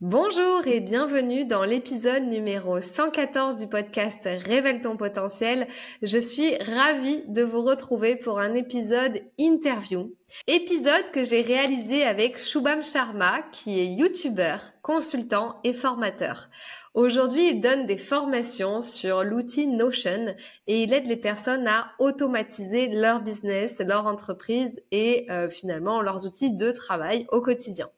Bonjour et bienvenue dans l'épisode numéro 114 du podcast Révèle ton potentiel. Je suis ravie de vous retrouver pour un épisode interview. Épisode que j'ai réalisé avec Shubham Sharma qui est youtubeur, consultant et formateur. Aujourd'hui, il donne des formations sur l'outil Notion et il aide les personnes à automatiser leur business, leur entreprise et euh, finalement leurs outils de travail au quotidien.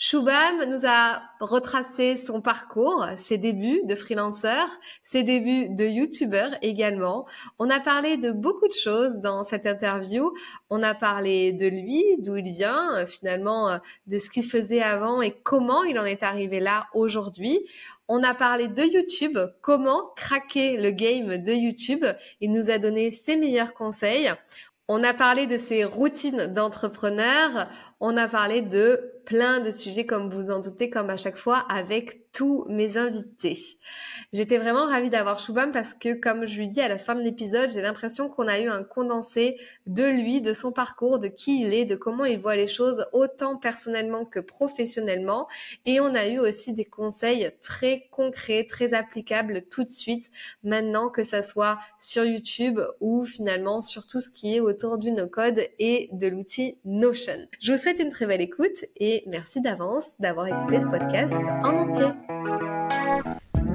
Shubham nous a retracé son parcours, ses débuts de freelanceur, ses débuts de youtubeur également. On a parlé de beaucoup de choses dans cette interview. On a parlé de lui, d'où il vient, euh, finalement, euh, de ce qu'il faisait avant et comment il en est arrivé là aujourd'hui. On a parlé de YouTube, comment craquer le game de YouTube. Il nous a donné ses meilleurs conseils. On a parlé de ses routines d'entrepreneur. On a parlé de plein de sujets, comme vous en doutez, comme à chaque fois, avec tous mes invités. J'étais vraiment ravie d'avoir Shubham parce que, comme je lui dis à la fin de l'épisode, j'ai l'impression qu'on a eu un condensé de lui, de son parcours, de qui il est, de comment il voit les choses, autant personnellement que professionnellement. Et on a eu aussi des conseils très concrets, très applicables tout de suite, maintenant que ça soit sur YouTube ou finalement sur tout ce qui est autour du no-code et de l'outil Notion. Une très belle écoute et merci d'avance d'avoir écouté ce podcast en entier.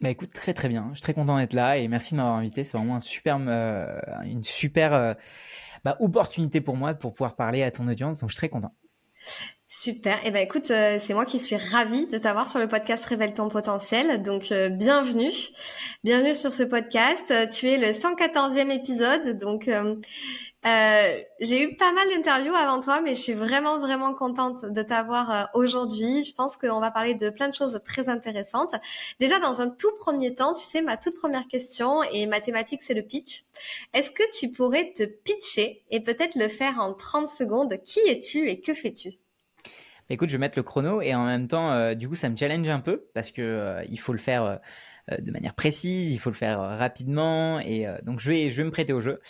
Bah écoute, très très bien. Je suis très content d'être là et merci de m'avoir invité. C'est vraiment un euh, une super euh, bah, opportunité pour moi pour pouvoir parler à ton audience. Donc je suis très content. Super. Et eh ben écoute, euh, c'est moi qui suis ravie de t'avoir sur le podcast Révèle ton potentiel. Donc bienvenue, bienvenue sur ce podcast. Tu es le 114e épisode, donc euh, j'ai eu pas mal d'interviews avant toi, mais je suis vraiment, vraiment contente de t'avoir euh, aujourd'hui. Je pense qu'on va parler de plein de choses très intéressantes. Déjà, dans un tout premier temps, tu sais, ma toute première question et ma thématique, c'est le pitch. Est-ce que tu pourrais te pitcher et peut-être le faire en 30 secondes? Qui es-tu et que fais-tu? Écoute, je vais mettre le chrono et en même temps, euh, du coup, ça me challenge un peu parce que il faut le faire de manière précise, il faut le faire rapidement et donc je vais, je me prêter au jeu.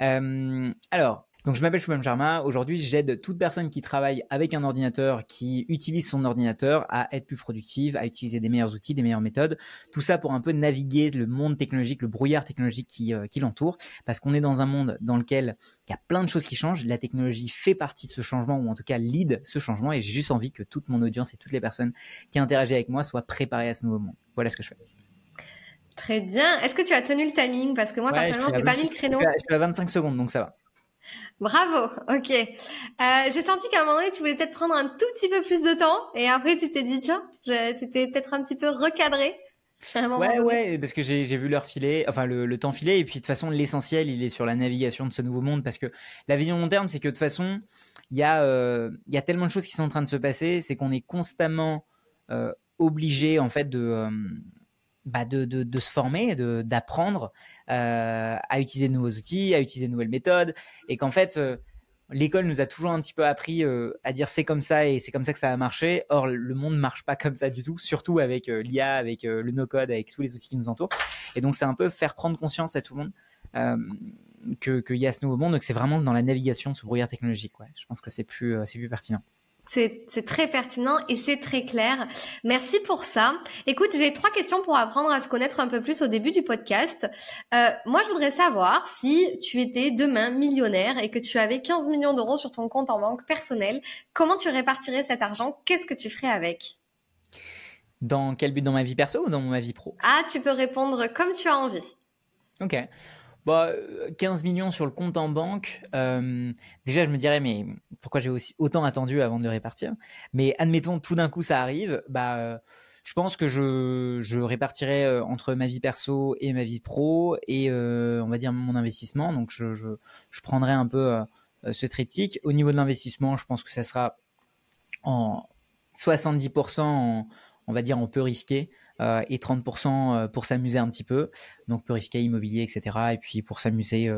Euh, alors, donc je m'appelle Shubham Sharma. Aujourd'hui, j'aide toute personne qui travaille avec un ordinateur, qui utilise son ordinateur à être plus productive, à utiliser des meilleurs outils, des meilleures méthodes. Tout ça pour un peu naviguer le monde technologique, le brouillard technologique qui, euh, qui l'entoure. Parce qu'on est dans un monde dans lequel il y a plein de choses qui changent. La technologie fait partie de ce changement ou en tout cas lead ce changement. Et j'ai juste envie que toute mon audience et toutes les personnes qui interagissent avec moi soient préparées à ce nouveau monde. Voilà ce que je fais. Très bien. Est-ce que tu as tenu le timing? Parce que moi, personnellement, je n'ai pas mis le créneau. Je suis à 25 secondes, donc ça va. Bravo, ok. Euh, j'ai senti qu'à un moment donné, tu voulais peut-être prendre un tout petit peu plus de temps, et après tu t'es dit, tiens, tu t'es peut-être un petit peu recadré. Ouais, ouais, parce que j'ai vu l'heure filer, enfin le, temps filer, et puis de toute façon, l'essentiel, il est sur la navigation de ce nouveau monde, parce que la vision long terme, c'est que de toute façon, il y, a, euh, y a tellement de choses qui sont en train de se passer, c'est qu'on est constamment euh, obligé, en fait, de bah de, de, se former, d'apprendre euh, à utiliser de nouveaux outils, à utiliser de nouvelles méthodes, et qu'en fait, euh, l'école nous a toujours un petit peu appris euh, à dire c'est comme ça et c'est comme ça que ça a marché. Or, le monde ne marche pas comme ça du tout, surtout avec l'IA, avec le no-code, avec tous les outils qui nous entourent. Et donc, c'est un peu faire prendre conscience à tout le monde qu'il y a ce nouveau monde, donc c'est vraiment dans la navigation ce brouillard technologique. Ouais. Je pense que c'est plus, plus pertinent. C'est très pertinent et c'est très clair. Merci pour ça. Écoute, j'ai trois questions pour apprendre à se connaître un peu plus au début du podcast. Euh, moi, je voudrais savoir si tu étais demain millionnaire et que tu avais 15 millions d'euros sur ton compte en banque personnel, comment tu répartirais cet argent? Qu'est-ce que tu ferais avec? Dans quel but? Dans ma vie perso ou dans ma vie pro? Ah, tu peux répondre comme tu as envie. Ok. Bah, 15 millions sur le compte en banque. Euh, déjà, je me dirais, mais pourquoi j'ai autant attendu avant de répartir? Mais admettons, tout d'un coup, ça arrive. Bah, euh, je pense que je, je répartirai euh, entre ma vie perso et ma vie pro et on va dire mon investissement. Donc, je, je, je prendrai un peu ce triptyque. Au niveau de l'investissement, je pense que ça sera en 70% on va dire, on peut risquer. Euh, et 30% euh, pour s'amuser un petit peu. Donc peu risquer immobilier, etc. Et puis pour s'amuser,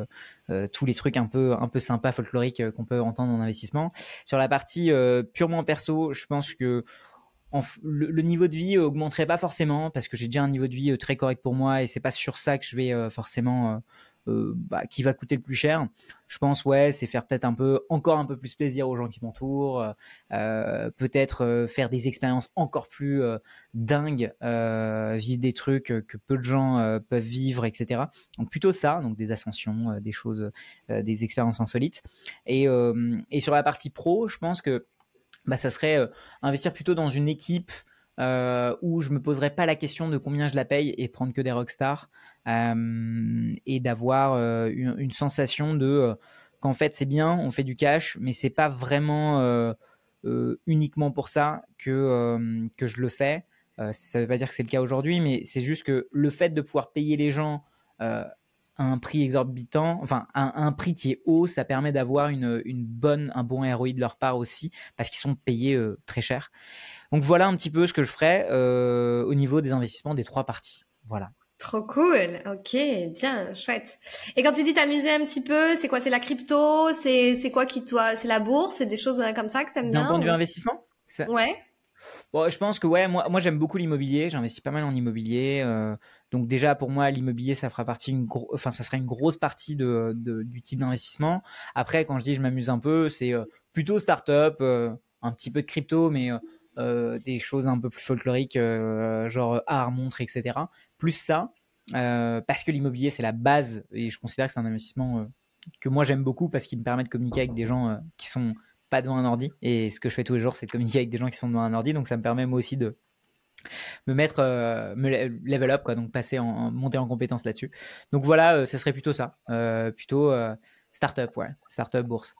euh, tous les trucs un peu un peu sympas, folkloriques qu'on peut entendre en investissement. Sur la partie purement perso, je pense que le, niveau de vie augmenterait pas forcément parce que j'ai déjà un niveau de vie très correct pour moi et c'est pas sur ça que je vais forcément euh, bah, qui va coûter le plus cher Je pense ouais, c'est faire peut-être un peu encore un peu plus plaisir aux gens qui m'entourent, euh, euh, peut-être faire des expériences encore plus dingues, vivre des trucs que peu de gens peuvent vivre, etc. Donc plutôt ça, donc des ascensions, des choses, des expériences insolites. Et, et sur la partie pro, je pense que bah, ça serait investir plutôt dans une équipe euh, où je me poserais pas la question de combien je la paye et prendre que des rockstars euh, et d'avoir euh, une, sensation de euh, qu'en fait c'est bien, on fait du cash, mais c'est pas vraiment uniquement pour ça que que je le fais. ça veut pas dire que c'est le cas aujourd'hui, mais c'est juste que le fait de pouvoir payer les gens à un prix exorbitant, enfin un, un, prix qui est haut, ça permet d'avoir une, une, bonne, un bon ROI de leur part aussi, parce qu'ils sont payés très cher. Donc voilà un petit peu ce que je ferai euh, au niveau des investissements des trois parties. Voilà. Trop cool, ok, bien, chouette. Et quand tu dis t'amuser un petit peu, c'est quoi? C'est la crypto? C'est quoi qui toi C'est la bourse? C'est des choses euh, comme ça que t'aimes bien D'un point de vue investissement? Ouais. Je pense que ouais, moi, moi j'aime beaucoup l'immobilier. J'investis pas mal en immobilier. Euh, donc déjà pour moi, l'immobilier, ça fera partie une enfin ça sera une grosse partie de, du type d'investissement. Après, quand je dis je m'amuse un peu, c'est plutôt start-up, un petit peu de crypto, mais euh, des choses un peu plus folkloriques, euh, genre art, montre, etc. Plus ça, euh, parce que l'immobilier c'est la base et je considère que c'est un investissement que moi j'aime beaucoup parce qu'il me permet de communiquer avec des gens qui sont pas devant un ordi. Et ce que je fais tous les jours c'est de communiquer avec des gens qui sont devant un ordi. Donc ça me permet moi aussi de me mettre me level up quoi. Donc passer en, monter en compétence là-dessus. Donc voilà ce serait plutôt ça. Plutôt startup ouais. Startup bourse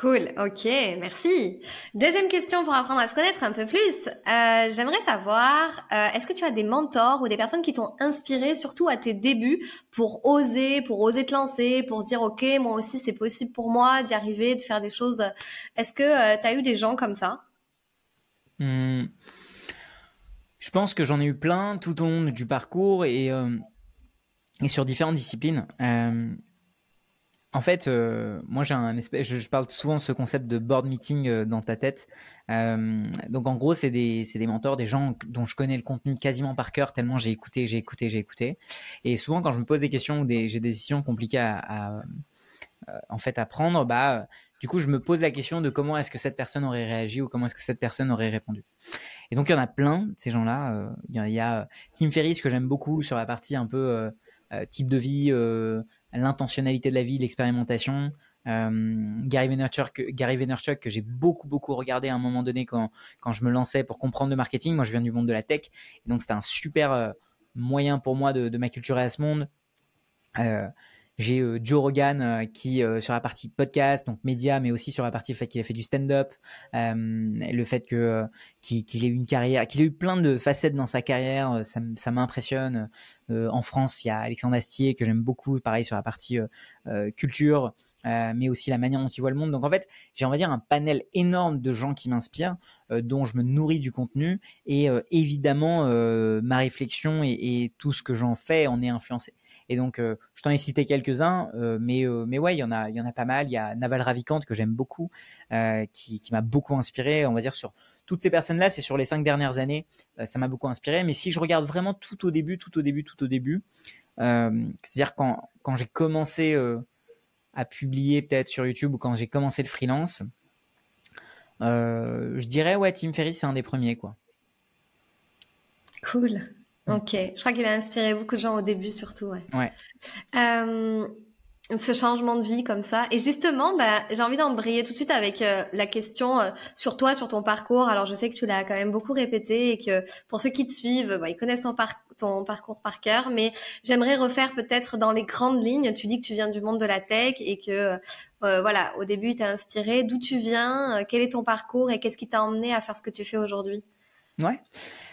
Cool, ok, merci. Deuxième question pour apprendre à se connaître un peu plus. Euh, J'aimerais savoir, euh, est-ce que tu as des mentors ou des personnes qui t'ont inspiré, surtout à tes débuts, pour oser, pour oser te lancer, pour dire, ok, moi aussi c'est possible pour moi d'y arriver, de faire des choses? Est-ce que euh, tu as eu des gens comme ça? Hmm. Je pense que j'en ai eu plein tout au long du parcours et sur différentes disciplines. En fait, euh, moi j'ai un espèce, je, parle souvent de ce concept de board meeting euh, dans ta tête. Euh, donc en gros, c'est des, des mentors, des gens dont je connais le contenu quasiment par cœur tellement j'ai écouté, j'ai écouté, j'ai écouté. Et souvent quand je me pose des questions ou des, j'ai des décisions compliquées à, en fait à prendre, bah du coup je me pose la question de comment est-ce que cette personne aurait réagi ou comment est-ce que cette personne aurait répondu. Et donc il y en a plein ces gens-là. Il y, a, Tim Ferriss que j'aime beaucoup sur la partie un peu type de vie l'intentionnalité de la vie, l'expérimentation. Euh, Gary Vaynerchuk, Gary Vaynerchuk que j'ai beaucoup beaucoup regardé à un moment donné quand quand je me lançais pour comprendre le marketing. Moi, je viens du monde de la tech, donc c'était un super euh, moyen pour moi de, de m'acculturer à ce monde. Euh, j'ai euh, Joe Rogan euh, qui euh, sur la partie podcast, donc média, mais aussi sur la partie le fait qu'il a fait du stand-up, le fait que qu'il ait eu une carrière, qu'il ait eu plein de facettes dans sa carrière, ça, ça m'impressionne. en France, il y a Alexandre Astier que j'aime beaucoup, pareil sur la partie culture, mais aussi la manière dont il voit le monde. Donc en fait, j'ai on va dire un panel énorme de gens qui m'inspirent, dont je me nourris du contenu et évidemment ma réflexion et, et, tout ce que j'en fais en est influencé. Et donc, euh, je t'en ai cité quelques-uns, euh, mais, euh, mais ouais, il y, en a, y en a pas mal. Il y a Naval Ravikant que j'aime beaucoup, qui, qui m'a beaucoup inspiré, on va dire, sur toutes ces personnes-là, c'est sur les cinq dernières années, ça m'a beaucoup inspiré. Mais si je regarde vraiment tout au début, tout au début, tout au début, c'est-à-dire quand, quand j'ai commencé à publier peut-être sur YouTube ou quand j'ai commencé le freelance, je dirais ouais, Tim Ferriss c'est un des premiers quoi. Cool. Ok, je crois qu'il a inspiré beaucoup de gens au début surtout. Ouais. ouais. Euh, ce changement de vie comme ça. Et justement, bah, j'ai envie d'embrayer tout de suite avec euh, la question euh, sur toi, sur ton parcours. Alors, je sais que tu l'as quand même beaucoup répété et que pour ceux qui te suivent, bah, ils connaissent ton, ton, parcours par cœur. Mais j'aimerais refaire peut-être dans les grandes lignes. Tu dis que tu viens du monde de la tech et que, euh, voilà, au début, tu inspiré. D'où tu viens? Quel est ton parcours et qu'est-ce qui t'a emmené à faire ce que tu fais aujourd'hui? Ouais.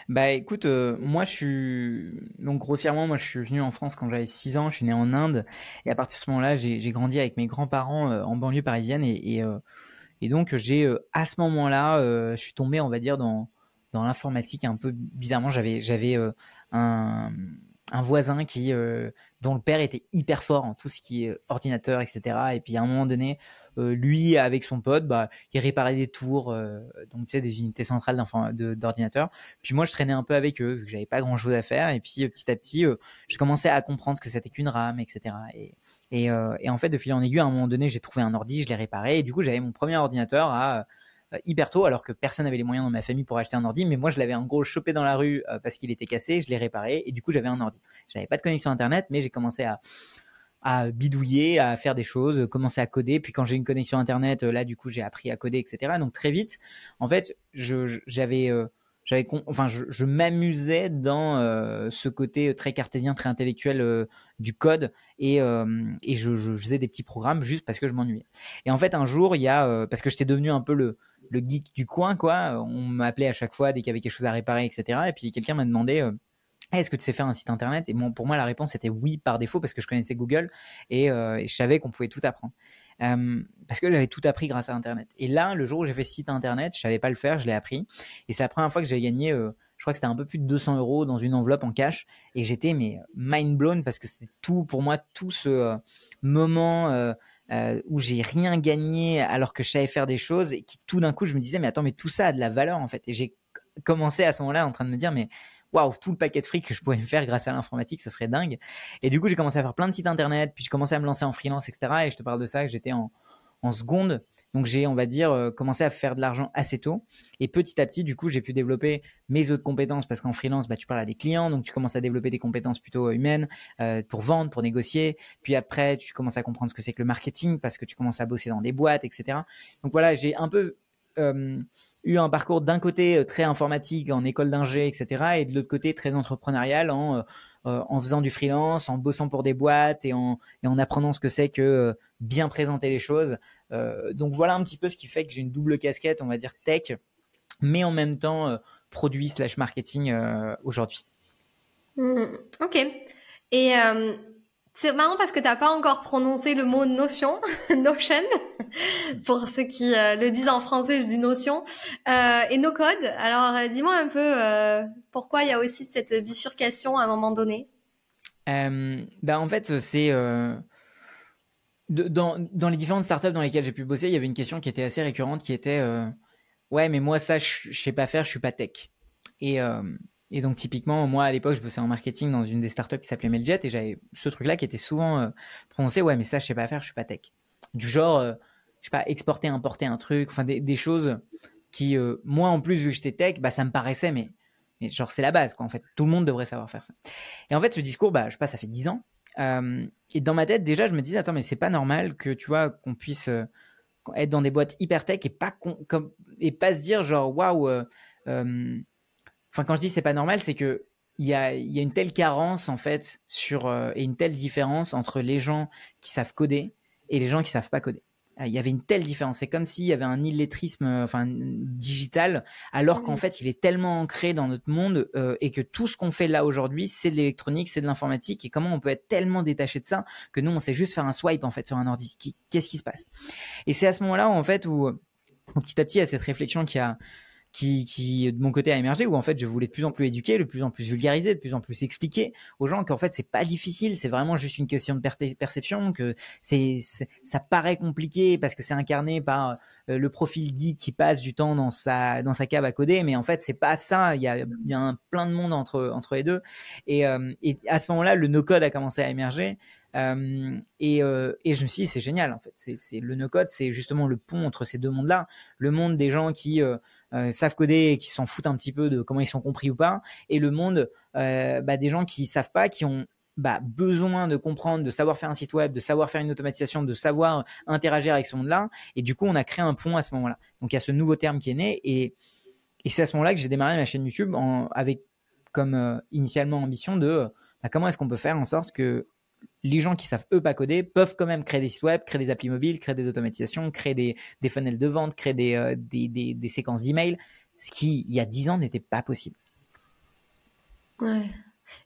Bah écoute, euh, moi je suis donc grossièrement, moi je suis venu en France quand j'avais 6 ans, je suis né en Inde et à partir de ce moment-là, j'ai grandi avec mes grands-parents euh, en banlieue parisienne et, et, euh, donc j'ai à ce moment-là, je suis tombé, on va dire dans dans l'informatique un peu bizarrement, j'avais j'avais un un voisin qui dont le père était hyper fort en tout ce qui est ordinateur, etc. Et puis à un moment donné, lui, avec son pote, bah, il réparait des tours, euh, donc tu sais, des unités centrales d'ordinateur. Puis moi, je traînais un peu avec eux, vu que j'avais pas grand chose à faire. Et puis petit à petit, euh, j'ai commencé à comprendre ce que c'était qu'une RAM, etc. Et, et, et, en fait, de fil en aiguille, à un moment donné, j'ai trouvé un ordi, je l'ai réparé. Et du coup, j'avais mon premier ordinateur à hyper tôt, alors que personne n'avait les moyens dans ma famille pour acheter un ordi. Mais moi, je l'avais en gros chopé dans la rue parce qu'il était cassé, je l'ai réparé et du coup, j'avais un ordi. J'avais pas de connexion internet, mais j'ai commencé à, à bidouiller, à faire des choses, commencer à coder. Puis quand j'ai une connexion internet, euh, là du coup j'ai appris à coder, etc. Donc très vite, en fait, j'avais euh, j'avais enfin je, m'amusais dans euh, ce côté très cartésien très intellectuel du code et, et je, faisais des petits programmes juste parce que je m'ennuyais et en fait un jour il y a parce que j'étais devenu un peu le, le geek du coin quoi on m'appelait à chaque fois dès qu'il y avait quelque chose à réparer etc et puis quelqu'un m'a demandé est-ce que tu sais faire un site internet? Et bon, pour moi, la réponse était oui par défaut parce que je connaissais Google et, euh, je savais qu'on pouvait tout apprendre. Euh, parce que j'avais tout appris grâce à Internet. Et là, le jour où j'ai fait site Internet, je savais pas le faire, je l'ai appris. Et c'est la première fois que j'ai gagné, euh, je crois que c'était un peu plus de 200 euros dans une enveloppe en cash. Et j'étais mais mind blown parce que c'était tout pour moi, tout ce moment où j'ai rien gagné alors que je savais faire des choses et qui tout d'un coup je me disais mais attends mais tout ça a de la valeur en fait. Et j'ai commencé à ce moment-là en train de me dire mais waouh, tout le paquet de fric que je pourrais me faire grâce à l'informatique, ça serait dingue. Et du coup, j'ai commencé à faire plein de sites internet, puis j'ai commencé à me lancer en freelance, etc. Et je te parle de ça, j'étais en, seconde. Donc j'ai, on va dire, euh, commencé à faire de l'argent assez tôt. Et petit à petit, du coup, j'ai pu développer mes autres compétences parce qu'en freelance, bah, tu parles à des clients, donc tu commences à développer des compétences plutôt humaines euh, pour vendre, pour négocier. Puis après, tu commences à comprendre ce que c'est que le marketing parce que tu commences à bosser dans des boîtes, etc. Donc voilà, j'ai un peu euh, eu un parcours d'un côté euh, très informatique en école d'ingé, etc., et de l'autre côté très entrepreneurial en, euh, euh, en faisant du freelance, en bossant pour des boîtes et en, en apprenant ce que c'est que bien présenter les choses. donc voilà un petit peu ce qui fait que j'ai une double casquette, on va dire tech, mais en même temps produit slash marketing aujourd'hui. Mmh, ok. Et c'est marrant parce que t'as pas encore prononcé le mot notion, notion. Pour ceux qui euh, le disent en français, je dis notion. Euh, et no code. Alors, euh, dis-moi un peu pourquoi il y a aussi cette bifurcation à un moment donné? bah en fait, c'est dans, dans les différentes startups dans lesquelles j'ai pu bosser, il y avait une question qui était assez récurrente, qui était ouais, mais moi ça, je, je sais pas faire, je suis pas tech. Et et donc typiquement, moi à l'époque, je bossais en marketing dans une des startups qui s'appelait Mailjet et j'avais ce truc-là qui était souvent euh, prononcé, ouais, mais ça je sais pas faire, je suis pas tech. Du genre, euh, je sais pas, exporter, importer un truc, enfin des, choses qui, euh, moi en plus vu que j'étais tech, bah ça me paraissait, mais, mais genre c'est la base quoi. En fait, tout le monde devrait savoir faire ça. Et en fait, ce discours, bah je sais pas, ça fait dix ans. et dans ma tête déjà, je me disais, attends, mais c'est pas normal que tu vois qu'on puisse être dans des boîtes hyper tech et pas comme et pas se dire genre waouh Enfin, quand je dis c'est pas normal, c'est que il y a, y a, une telle carence en fait sur euh, et une telle différence entre les gens qui savent coder et les gens qui savent pas coder. Euh, il y avait une telle différence. C'est comme s'il y avait un illettrisme, euh, enfin digital, alors qu'en fait il est tellement ancré dans notre monde et que tout ce qu'on fait là aujourd'hui, c'est de l'électronique, c'est de l'informatique. Et comment on peut être tellement détaché de ça que nous on sait juste faire un swipe en fait sur un ordi. Qu'est-ce qui se passe? Et c'est à ce moment-là en fait où, où petit à petit il y a cette réflexion qui a qui, qui de mon côté a émergé où en fait je voulais de plus en plus éduquer, de plus en plus vulgariser, de plus en plus expliquer aux gens qu'en fait c'est pas difficile, c'est vraiment juste une question de perception, que c'est ça paraît compliqué parce que c'est incarné par euh, le profil geek qui passe du temps dans sa dans sa cave à coder, mais en fait c'est pas ça. Il y a, il y a plein de monde entre entre les deux et, euh, et à ce moment-là le no code a commencé à émerger. Euh, et, euh, et, je me suis dit, c'est génial en fait. C'est le no-code, c'est justement le pont entre ces deux mondes-là. Le monde des gens qui euh, euh, savent coder et qui s'en foutent un petit peu de comment ils sont compris ou pas, et le monde bah, des gens qui savent pas, qui ont bah, besoin de comprendre, de savoir faire un site web, de savoir faire une automatisation, de savoir interagir avec ce monde-là. Et du coup, on a créé un pont à ce moment-là. Donc, il y a ce nouveau terme qui est né. Et, et c'est à ce moment-là que j'ai démarré ma chaîne YouTube avec comme euh, initialement ambition de bah, comment est-ce qu'on peut faire en sorte que les gens qui savent eux pas coder peuvent quand même créer des sites web, créer des applis mobiles, créer des automatisations, créer des, des funnels de vente, créer des, euh, des, des, des, séquences d'email, ce qui, il y a dix ans, n'était pas possible. Ouais.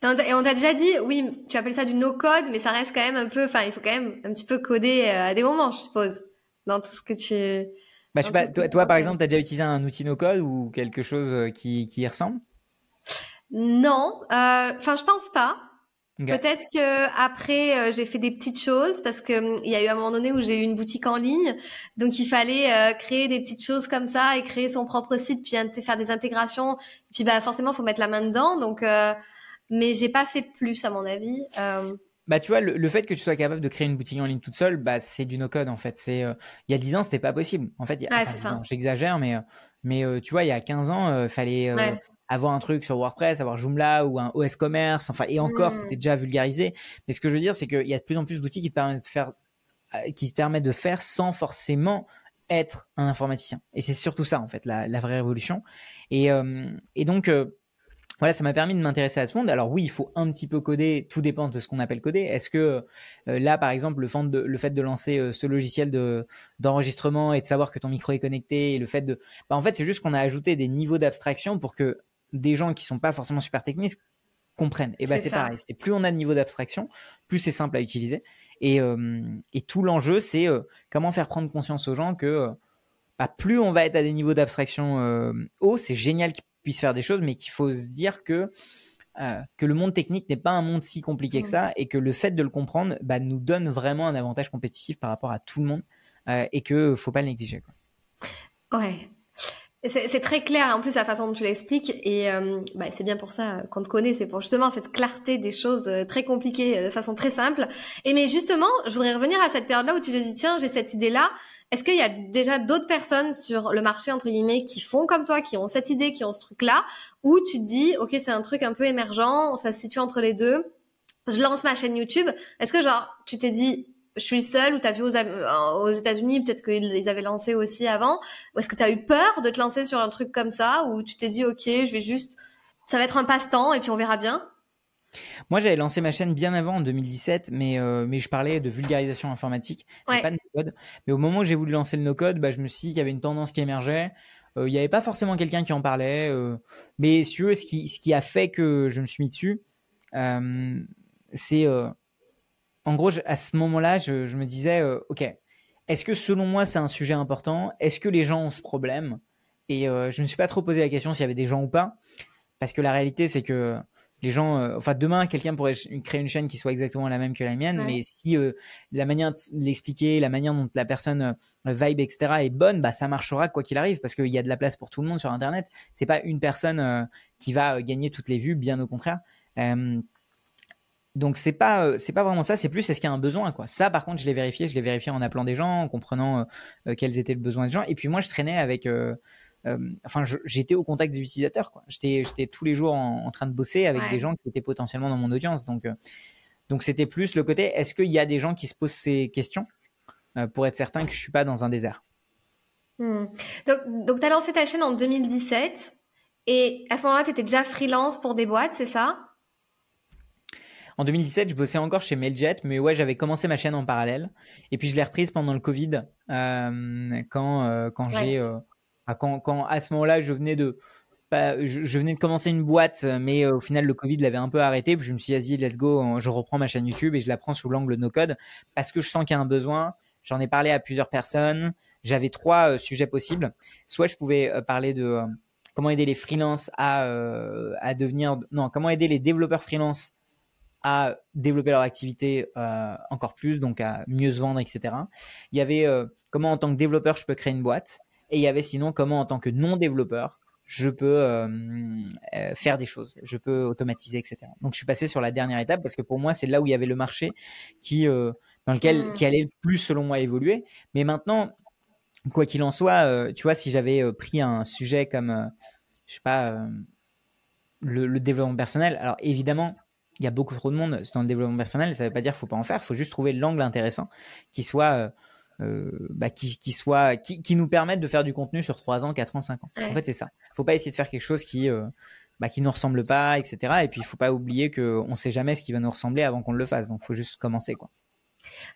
Et on t'a déjà dit, oui, tu appelles ça du no-code, mais ça reste quand même un peu, enfin, il faut quand même un petit peu coder euh, à des moments, je suppose, dans tout ce que tu... Bah, je sais pas, toi, toi, par exemple, tu as déjà utilisé un outil no-code ou quelque chose euh, qui, qui y ressemble? Non, enfin, je pense pas. Peut-être que après euh, j'ai fait des petites choses parce que hum, il y a eu un moment donné où j'ai eu une boutique en ligne, donc il fallait euh, créer des petites choses comme ça et créer son propre site puis faire des intégrations. Et puis bah forcément faut mettre la main dedans. Donc euh, mais j'ai pas fait plus à mon avis. Euh. Bah tu vois le, fait que tu sois capable de créer une boutique en ligne toute seule, bah c'est du no code en fait. C'est il y a 10 ans c'était pas possible. En fait, j'exagère mais mais tu vois il y a 15 ans fallait avoir un truc sur WordPress, avoir Joomla ou un OS Commerce, enfin, et encore, c'était mmh. déjà vulgarisé. Mais ce que je veux dire, c'est qu'il y a de plus en plus d'outils qui te permettent de faire, euh, qui te permettent de faire sans forcément être un informaticien. Et c'est surtout ça, en fait, la, vraie révolution. Et, euh, et donc, euh, voilà, ça m'a permis de m'intéresser à ce monde. Alors oui, il faut un petit peu coder, tout dépend de ce qu'on appelle coder. Est-ce que là, par exemple, le fait de, le fait de lancer ce logiciel de, d'enregistrement et de savoir que ton micro est connecté, et le fait de... Bah, en fait, c'est juste qu'on a ajouté des niveaux d'abstraction pour que des gens qui sont pas forcément super techniques comprennent. Et ben c'est pareil. C'est plus on a de niveau d'abstraction, plus c'est simple à utiliser. Et, euh, et tout l'enjeu, c'est euh, comment faire prendre conscience aux gens que euh, bah, plus on va être à des niveaux d'abstraction hauts, c'est génial qu'ils puissent faire des choses, mais qu'il faut se dire que que le monde technique n'est pas un monde si compliqué que mmh. ça et que le fait de le comprendre bah, nous donne vraiment un avantage compétitif par rapport à tout le monde et que faut pas le négliger. Quoi. Ouais, c'est très clair, en plus, la façon dont tu l'expliques. Et euh, bah, c'est bien pour ça qu'on te connaît, c'est pour justement cette clarté des choses euh, très compliquées euh, de façon très simple. Et mais justement, je voudrais revenir à cette période-là où tu te dis, tiens, j'ai cette idée-là. Est-ce qu'il y a déjà d'autres personnes sur le marché, entre guillemets, qui font comme toi, qui ont cette idée, qui ont ce truc-là, où tu te dis, OK, c'est un truc un peu émergent, ça se situe entre les deux. Je lance ma chaîne YouTube. Est-ce que genre, tu t'es dit, je suis seule ou t'as vu aux, aux États-Unis, peut-être qu'ils avaient lancé aussi avant. Ou est-ce que t'as eu peur de te lancer sur un truc comme ça ou tu t'es dit ok, je vais juste, ça va être un passe-temps et puis on verra bien? Moi, j'avais lancé ma chaîne bien avant, en 2017, mais, euh, mais je parlais de vulgarisation informatique, pas de no-code. Mais au moment où j'ai voulu lancer le no-code, bah, je me suis dit qu'il y avait une tendance qui émergeait. Euh, il n'y avait pas forcément quelqu'un qui en parlait. Euh, mais si tu veux, ce qui, ce qui a fait que je me suis mis dessus, c'est en gros, à ce moment-là, je, me disais, euh, ok, est-ce que selon moi c'est un sujet important? Est-ce que les gens ont ce problème? Et euh, je ne me suis pas trop posé la question s'il y avait des gens ou pas, parce que la réalité c'est que les gens, euh, enfin demain quelqu'un pourrait créer une chaîne qui soit exactement la même que la mienne, mais si la manière de l'expliquer, la manière dont la personne vibe, etc. est bonne, bah ça marchera quoi qu'il arrive, parce qu'il y a de la place pour tout le monde sur Internet. C'est pas une personne qui va gagner toutes les vues, bien au contraire. Donc c'est pas euh, c'est pas vraiment ça, c'est plus est-ce qu'il y a un besoin quoi. Ça par contre je l'ai vérifié, je l'ai vérifié en appelant des gens, en comprenant euh, euh, quels étaient le besoin des gens. Et puis moi je traînais avec, enfin j'étais au contact des utilisateurs quoi. J'étais j'étais tous les jours en, train de bosser avec des gens qui étaient potentiellement dans mon audience. Donc donc c'était plus le côté est-ce qu'il y a des gens qui se posent ces questions pour être certain que je suis pas dans un désert? Hmm. Donc donc tu as lancé ta chaîne en 2017 et à ce moment-là tu étais déjà freelance pour des boîtes, c'est ça? En 2017, je bossais encore chez Mailjet, mais ouais, j'avais commencé ma chaîne en parallèle. Et puis je l'ai reprise pendant le Covid, euh, quand euh, quand j'ai euh, quand, quand à ce moment-là, je venais de je, venais de commencer une boîte, mais au final le Covid l'avait un peu arrêté. Puis je me suis dit, let's go, je reprends ma chaîne YouTube et je la prends sous l'angle no code parce que je sens qu'il y a un besoin. J'en ai parlé à plusieurs personnes. J'avais trois sujets possibles. Soit je pouvais parler de comment aider les freelances à, à devenir, non, comment aider les développeurs freelance à développer leur activité euh, encore plus, donc à mieux se vendre, etc. Il y avait euh, comment en tant que développeur je peux créer une boîte, et il y avait sinon comment en tant que non développeur je peux euh, faire des choses, je peux automatiser, etc. Donc je suis passé sur la dernière étape parce que pour moi c'est là où il y avait le marché qui dans lequel mmh. qui allait le plus selon moi évoluer. Mais maintenant, quoi qu'il en soit, tu vois, si j'avais pris un sujet comme je sais pas le, le développement personnel, alors évidemment il y a beaucoup trop de monde dans le développement personnel. Ça ne veut pas dire qu'il faut pas en faire. Il faut juste trouver l'angle intéressant qui soit, bah, qui, qui, soit, qui, qui, nous permette de faire du contenu sur 3 ans, 4 ans, 5 ans. En fait, c'est ça. Il ne faut pas essayer de faire quelque chose qui, bah, qui nous ressemble pas, etc. Et puis, il faut pas oublier qu'on ne sait jamais ce qui va nous ressembler avant qu'on le fasse. Donc, il faut juste commencer, quoi.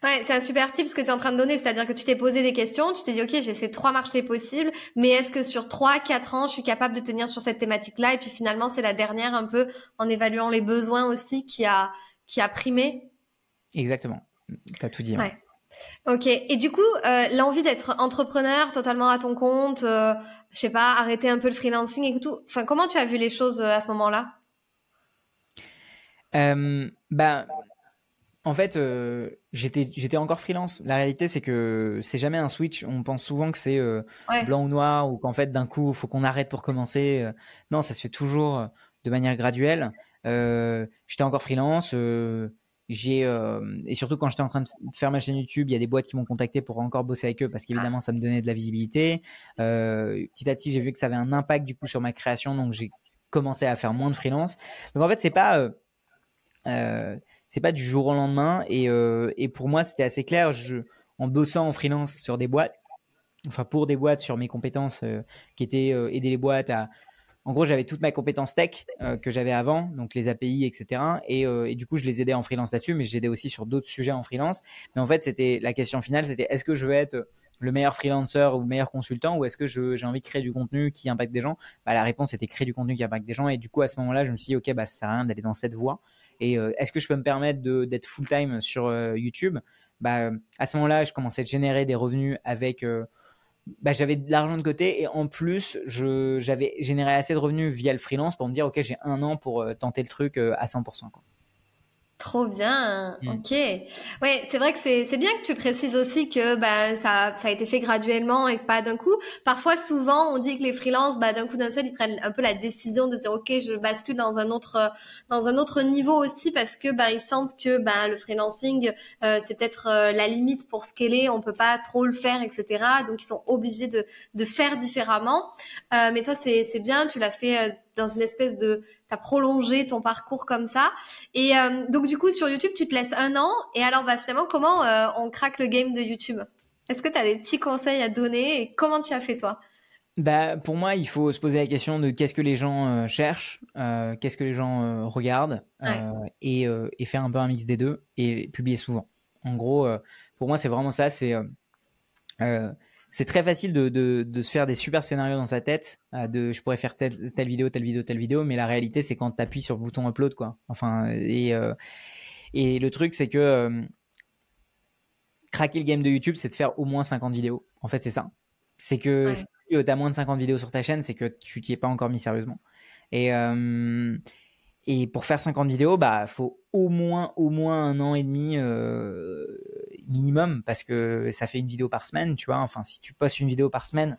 Ouais, c'est un super tip ce que tu es en train de donner, c'est-à-dire que tu t'es posé des questions, tu t'es dit ok j'ai ces trois marchés possibles, mais est-ce que sur trois, quatre ans je suis capable de tenir sur cette thématique-là? Et puis finalement c'est la dernière un peu en évaluant les besoins aussi qui a qui a primé. Exactement, tu as tout dit. Ouais. Ok, et du coup euh, l'envie d'être entrepreneur totalement à ton compte, euh, je sais pas, arrêter un peu le freelancing et tout. Enfin comment tu as vu les choses euh, à ce moment-là? Euh, ben en fait, euh, j'étais j'étais encore freelance. La réalité, c'est que c'est jamais un switch. On pense souvent que c'est euh, blanc ou noir ou qu'en fait d'un coup, il faut qu'on arrête pour commencer. Euh. Non, ça se fait toujours de manière graduelle. j'étais encore freelance. j'ai et surtout quand j'étais en train de faire ma chaîne YouTube, il y a des boîtes qui m'ont contacté pour encore bosser avec eux parce qu'évidemment, ça me donnait de la visibilité. petit à petit, j'ai vu que ça avait un impact du coup sur ma création, donc j'ai commencé à faire moins de freelance. Donc en fait, c'est pas c'est pas du jour au lendemain. Et, euh, et pour moi, c'était assez clair. Je, en bossant en freelance sur des boîtes, enfin pour des boîtes sur mes compétences euh, qui étaient euh, aider les boîtes à. En gros, j'avais toute ma compétence tech que j'avais avant, donc les API, etc. Et, et, du coup, je les aidais en freelance là-dessus, mais j'aidais aussi sur d'autres sujets en freelance. Mais en fait, c'était la question finale, c'était est-ce que je veux être le meilleur freelancer ou le meilleur consultant, ou est-ce que j'ai envie de créer du contenu qui impacte des gens? Bah, La réponse était créer du contenu qui impacte des gens. Et du coup, à ce moment-là, je me suis dit, ok, bah ça sert à rien d'aller dans cette voie. Et euh, est-ce que je peux me permettre d'être full-time sur euh, YouTube? Bah, À ce moment-là, je commençais à générer des revenus avec... Euh, bah, j'avais de l'argent de côté et en plus, j'avais généré assez de revenus via le freelance pour me dire, OK, j'ai un an pour tenter le truc à 100%. Quoi. Trop bien, mm. ok. Ouais, c'est vrai que c'est bien que tu précises aussi que bah, ça, ça a été fait graduellement et pas d'un coup. Parfois, souvent, on dit que les freelances, bah, d'un coup d'un seul, ils prennent un peu la décision de dire ok, je bascule dans un autre dans un autre niveau aussi parce que bah, ils sentent que bah, le freelancing euh, c'est peut-être euh, la limite pour scaler, on peut pas trop le faire, etc. Donc ils sont obligés de de faire différemment. Euh, mais toi, c'est c'est bien, tu l'as fait dans une espèce de t'as prolongé ton parcours comme ça. Et euh, donc du coup sur YouTube, tu te laisses un an. Et alors bah finalement, comment euh, on craque le game de YouTube? Est-ce que tu as des petits conseils à donner? Et comment tu as fait toi? Bah, pour moi, il faut se poser la question de qu'est-ce que les gens euh, cherchent, qu'est-ce que les gens regardent, et, et, faire un peu un mix des deux et publier souvent. En gros, pour moi, c'est vraiment ça. C'est c'est très facile de, de, de, se faire des super scénarios dans sa tête. Euh, de, je pourrais faire telle, telle, vidéo, telle vidéo, telle vidéo, mais la réalité, c'est quand tu appuies sur le bouton upload, quoi. Enfin, et, euh, et le truc, c'est que euh, craquer le game de YouTube, c'est de faire au moins 50 vidéos. En fait, c'est ça. C'est que si tu as moins de 50 vidéos sur ta chaîne, c'est que tu t'y es pas encore mis sérieusement. Et, et pour faire 50 vidéos, bah, faut au moins, au moins un an et demi euh, minimum parce que ça fait une vidéo par semaine, tu vois. Enfin, si tu postes une vidéo par semaine,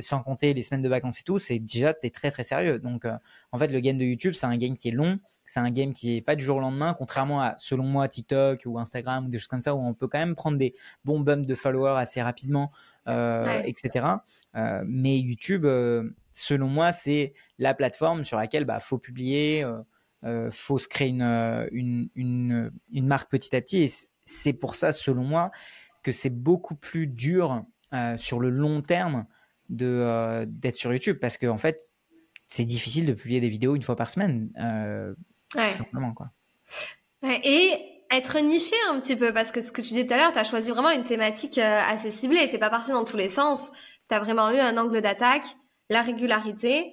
sans compter les semaines de vacances et tout, c'est déjà t'es très très sérieux. Donc, euh, en fait, le game de YouTube, c'est un game qui est long, c'est un game qui est pas du jour au lendemain, contrairement à, selon moi, TikTok ou Instagram ou des choses comme ça où on peut quand même prendre des bons bumps de followers assez rapidement, euh, etc. Euh, mais YouTube, euh, selon moi, c'est la plateforme sur laquelle bah faut publier. Euh, faut se créer une, une, une, une, marque petit à petit. Et c'est pour ça, selon moi, que c'est beaucoup plus dur sur le long terme de d'être sur YouTube parce qu'en en fait, c'est difficile de publier des vidéos une fois par semaine, tout simplement quoi. Et être niché un petit peu parce que ce que tu disais tout à l'heure, tu as choisi vraiment une thématique euh, assez ciblée. T'es pas parti dans tous les sens. Tu as vraiment eu un angle d'attaque, la régularité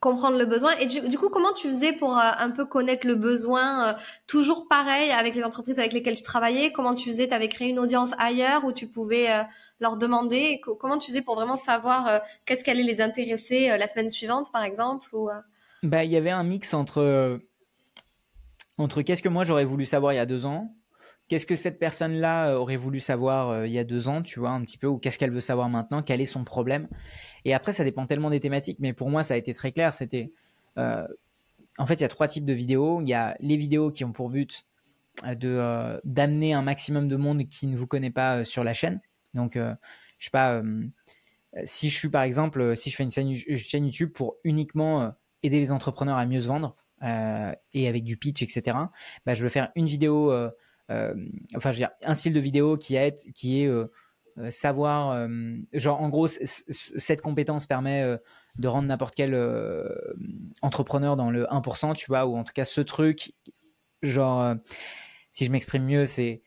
comprendre le besoin. Et du, coup, comment tu faisais pour euh, un peu connaître le besoin euh, Toujours pareil avec les entreprises avec lesquelles tu travaillais? Comment tu faisais? Tu avais créé une audience ailleurs où tu pouvais leur demander? Comment tu faisais pour vraiment savoir qu'est-ce qui allait les intéresser la semaine suivante, par exemple ou, bah, Il y avait un mix entre, entre qu'est-ce que moi j'aurais voulu savoir il y a deux ans qu'est-ce que cette personne-là aurait voulu savoir il y a deux ans, tu vois, un petit peu, ou qu'est-ce qu'elle veut savoir maintenant, quel est son problème. Et après, ça dépend tellement des thématiques, mais pour moi, ça a été très clair. C'était, euh, en fait, il y a trois types de vidéos. Il y a les vidéos qui ont pour but euh, de euh, d'amener un maximum de monde qui ne vous connaît pas sur la chaîne. Donc, je sais pas, si je suis par exemple, si je fais une chaîne YouTube pour uniquement aider les entrepreneurs à mieux se vendre, et avec du pitch, etc., bah, je veux faire une vidéo, enfin, je veux dire, un style de vidéo qui, est, qui est savoir, genre, en gros, cette compétence permet de rendre n'importe quel entrepreneur dans le 1%, tu vois, ou en tout cas ce truc, genre, si je m'exprime mieux, c'est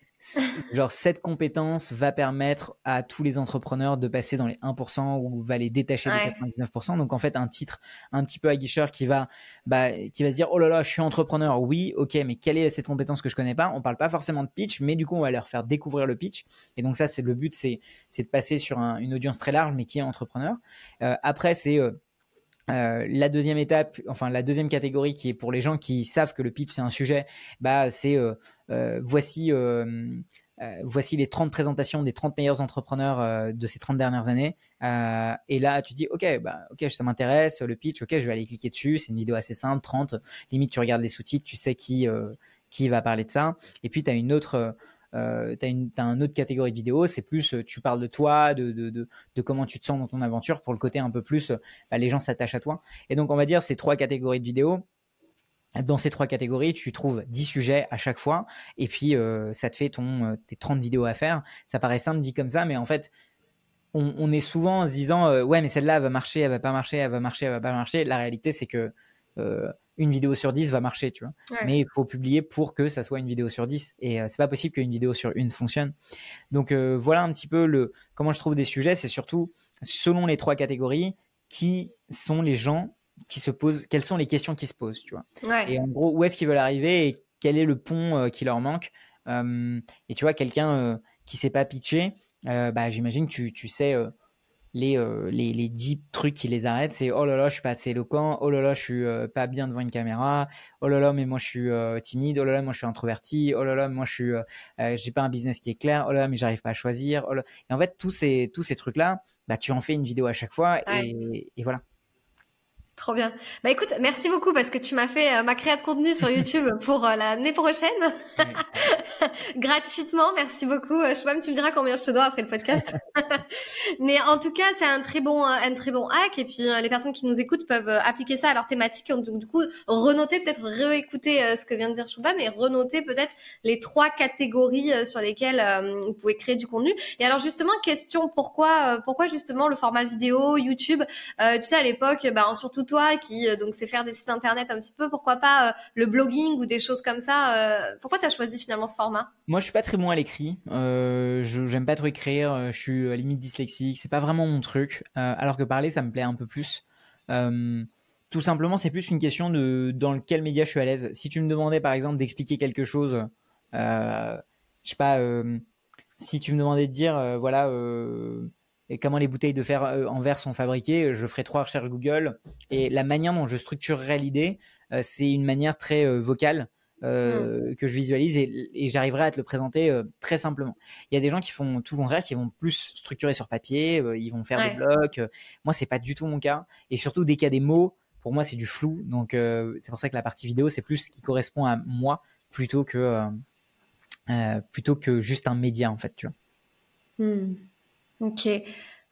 genre cette compétence va permettre à tous les entrepreneurs de passer dans les 1% ou va les détacher des 99%. Donc en fait un titre un petit peu aguicheur qui va bah, qui va se dire oh là là je suis entrepreneur oui ok mais quelle est cette compétence que je connais pas? On parle pas forcément de pitch mais du coup on va leur faire découvrir le pitch et donc ça c'est le but c'est c'est de passer sur une audience très large mais qui est entrepreneur. Euh, après c'est euh, euh, la deuxième étape, enfin la deuxième catégorie qui est pour les gens qui savent que le pitch c'est un sujet, bah c'est euh, euh, voici voici les 30 présentations des 30 meilleurs entrepreneurs de ces 30 dernières années. et là tu dis ok bah ok ça m'intéresse le pitch, ok je vais aller cliquer dessus, c'est une vidéo assez simple, 30 limite tu regardes les sous-titres, tu sais qui qui va parler de ça. Et puis tu as une autre euh, tu as, une, une autre catégorie de vidéos, c'est plus euh, tu parles de toi, de, de, de, comment tu te sens dans ton aventure pour le côté un peu plus, euh, bah, les gens s'attachent à toi. Et donc on va dire ces trois catégories de vidéos. Dans ces trois catégories, tu trouves 10 sujets à chaque fois, et puis euh, ça te fait ton, tes 30 vidéos à faire. Ça paraît simple dit comme ça, mais en fait, on, est souvent en se disant ouais mais celle-là va marcher, elle va pas marcher, elle va marcher, elle va pas marcher. La réalité c'est que une vidéo sur 10 va marcher, tu vois. Mais il faut publier pour que ça soit une vidéo sur 10. Et euh, c'est pas possible qu'une vidéo sur une fonctionne. Donc euh, voilà un petit peu le comment je trouve des sujets. C'est surtout selon les trois catégories qui sont les gens qui se posent, quelles sont les questions qui se posent, tu vois. Et en gros, où est-ce qu'ils veulent arriver et quel est le pont euh, qui leur manque. et tu vois, quelqu'un qui sait pas pitcher, bah, j'imagine que tu, tu sais les, euh, les, les 10 trucs qui les arrêtent, c'est oh là là, je suis pas assez éloquent, oh là là, je suis euh, pas bien devant une caméra, oh là là, mais moi je suis euh, timide, oh là là, moi je suis introverti, oh là là, moi je suis, j'ai pas un business qui est clair, oh là là, mais j'arrive pas à choisir. Oh et en fait, tous ces, tous ces trucs-là, bah, tu en fais une vidéo à chaque fois et, et voilà. Trop bien. Bah écoute, merci beaucoup parce que tu m'as fait euh, ma créa de contenu sur YouTube pour euh, l'année prochaine. Gratuitement, merci beaucoup. Euh, je sais pas, tu me diras combien je te dois après le podcast. Mais en tout cas, c'est un très bon un très bon hack et puis les personnes qui nous écoutent peuvent appliquer ça à leur thématique et donc du coup renoter peut-être réécouter ce que vient de dire Chouba mais renoter peut-être les trois catégories sur lesquelles vous pouvez créer du contenu. Et alors justement, question pourquoi pourquoi justement le format vidéo YouTube? Tu sais à l'époque bah surtout toi qui euh, donc sait faire des sites internet un petit peu, pourquoi pas euh, le blogging ou des choses comme ça euh, Pourquoi tu as choisi finalement ce format? Moi, je suis pas très bon à l'écrit. j'aime pas trop écrire. Je suis à limite dyslexique. C'est pas vraiment mon truc. alors que parler, ça me plaît un peu plus. tout simplement, c'est plus une question de dans quel média je suis à l'aise. Si tu me demandais par exemple d'expliquer quelque chose, je sais pas. si tu me demandais de dire, voilà et comment les bouteilles de fer euh, en verre sont fabriquées, je ferai trois recherches Google. Et la manière dont je structurerai l'idée, euh, c'est une manière très euh, vocale. Hmm. que je visualise et, j'arriverai à te le présenter très simplement. Il y a des gens qui font tout le contraire, qui vont plus structurer sur papier, ils vont faire des blocs. moi, c'est pas du tout mon cas. Et surtout, dès qu'il y a des mots, pour moi, c'est du flou. Donc, c'est pour ça que la partie vidéo, c'est plus ce qui correspond à moi plutôt que plutôt que juste un média, en fait, tu vois. Hmm. Ok.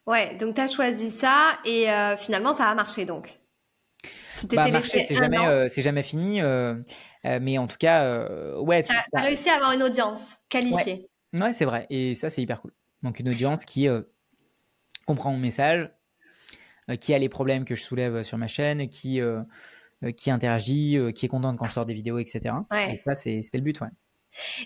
Ouais, donc tu as choisi ça et euh, finalement ça a marché donc. Bah, marché, c'est jamais, euh, c'est jamais fini, euh, mais en tout cas, ouais. Tu as, réussi à avoir une audience qualifiée. Ouais, c'est vrai, et ça c'est hyper cool. Donc une audience qui comprend mon message, qui a les problèmes que je soulève sur ma chaîne, qui, qui interagit, qui est contente quand je sors des vidéos, etc. Et ça, c'était le but, ouais.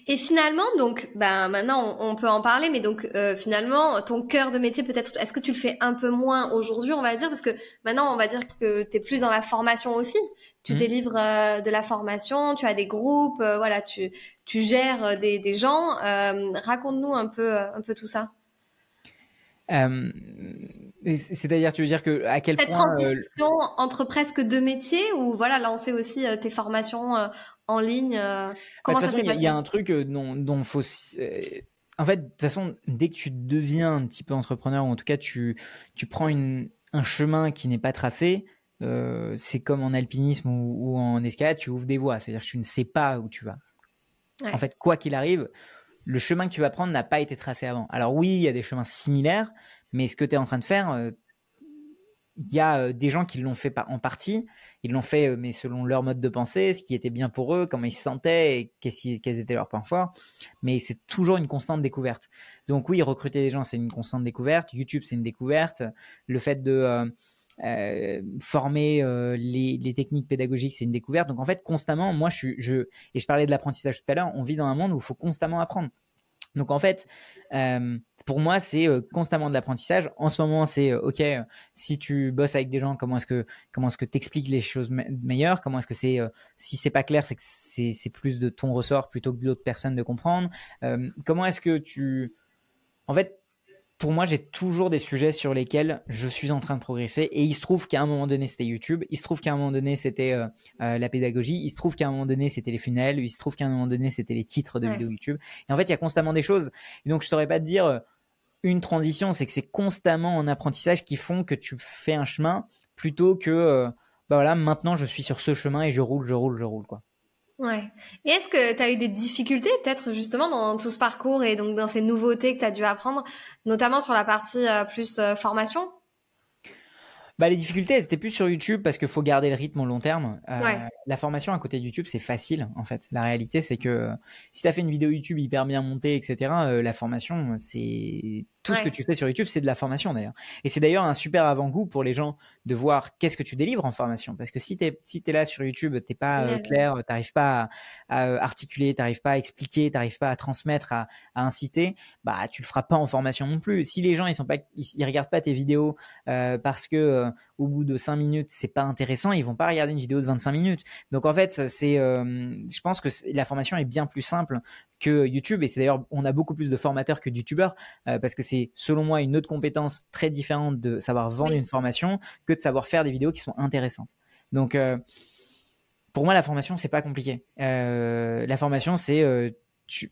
Et finalement, donc, ben maintenant on, peut en parler, mais donc euh, finalement, ton cœur de métier peut-être, est-ce que tu le fais un peu moins aujourd'hui, on va dire, parce que maintenant on va dire que tu es plus dans la formation aussi. Tu mmh. délivres euh, de la formation, tu as des groupes, euh, voilà, tu tu gères des, des gens. Raconte-nous un peu un peu tout ça. C'est-à-dire, tu veux dire que à quel Cette point transition entre presque deux métiers, ou voilà, lancer aussi tes formations en ligne euh, bah, façon, il y, a un truc euh, dont, dont faut. Euh, en fait, de toute façon, dès que tu deviens un petit peu entrepreneur, ou en tout cas, tu, tu prends une, un chemin qui n'est pas tracé, c'est comme en alpinisme ou, en escalade, tu ouvres des voies. C'est-à-dire que tu ne sais pas où tu vas. En fait, quoi qu'il arrive, le chemin que tu vas prendre n'a pas été tracé avant. Alors oui, il y a des chemins similaires, mais ce que tu es en train de faire, il y a des gens qui l'ont fait en partie, ils l'ont fait mais selon leur mode de pensée, ce qui était bien pour eux, comment ils se sentaient, et quels étaient leurs points forts. Mais c'est toujours une constante découverte. Donc oui, recruter des gens, c'est une constante découverte. YouTube, c'est une découverte. Le fait de euh, former euh, les, les, techniques pédagogiques, c'est une découverte. Donc en fait, constamment, moi, je suis, je, et je parlais de l'apprentissage tout à l'heure, on vit dans un monde où il faut constamment apprendre. Donc en fait, euh, pour moi, c'est euh, constamment de l'apprentissage. En ce moment, c'est euh, ok. si tu bosses avec des gens, comment est-ce que comment est-ce que t'expliques les choses me meilleures? Comment est-ce que c'est si c'est pas clair, c'est que c'est plus de ton ressort plutôt que d'autres personnes de comprendre? comment est-ce que tu en fait, pour moi, j'ai toujours des sujets sur lesquels je suis en train de progresser. Et il se trouve qu'à un moment donné, c'était YouTube. Il se trouve qu'à un moment donné, c'était euh, euh, la pédagogie. Il se trouve qu'à un moment donné, c'était les funnels. Il se trouve qu'à un moment donné, c'était les titres de vidéos YouTube. Et en fait, il y a constamment des choses. Et donc, je saurais pas te dire euh, une transition. C'est que c'est constamment en apprentissage qui font que tu fais un chemin plutôt que, bah voilà, maintenant, je suis sur ce chemin et je roule, je roule, je roule, quoi. Ouais. Et est-ce que tu as eu des difficultés peut-être justement dans tout ce parcours et donc dans ces nouveautés que tu as dû apprendre, notamment sur la partie euh, plus euh, formation? Bah, les difficultés, c'était plus sur YouTube parce qu'il faut garder le rythme au long terme. Euh, la formation à côté de YouTube, c'est facile en fait. La réalité, c'est que si tu as fait une vidéo YouTube hyper bien montée, etc., la formation, c'est tout ce que tu fais sur YouTube, c'est de la formation d'ailleurs. Et c'est d'ailleurs un super avant-goût pour les gens de voir qu'est-ce que tu délivres en formation. Parce que si tu es, si es là sur YouTube, t'es pas euh, clair, t'arrives pas à, à articuler, t'arrives pas à expliquer, t'arrives pas à transmettre, à, à, inciter, bah tu le feras pas en formation non plus. Si les gens ils sont pas, ils, regardent pas tes vidéos euh, parce que euh, au bout de 5 minutes c'est pas intéressant, ils vont pas regarder une vidéo de 25 minutes. Donc en fait, c'est, je pense que la formation est bien plus simple que YouTube. Et c'est d'ailleurs, on a beaucoup plus de formateurs que de YouTubeurs euh, parce que c'est, selon moi, une autre compétence très différente de savoir vendre une formation que de savoir faire des vidéos qui sont intéressantes. Donc, euh, pour moi, la formation, c'est pas compliqué. Euh, la formation, c'est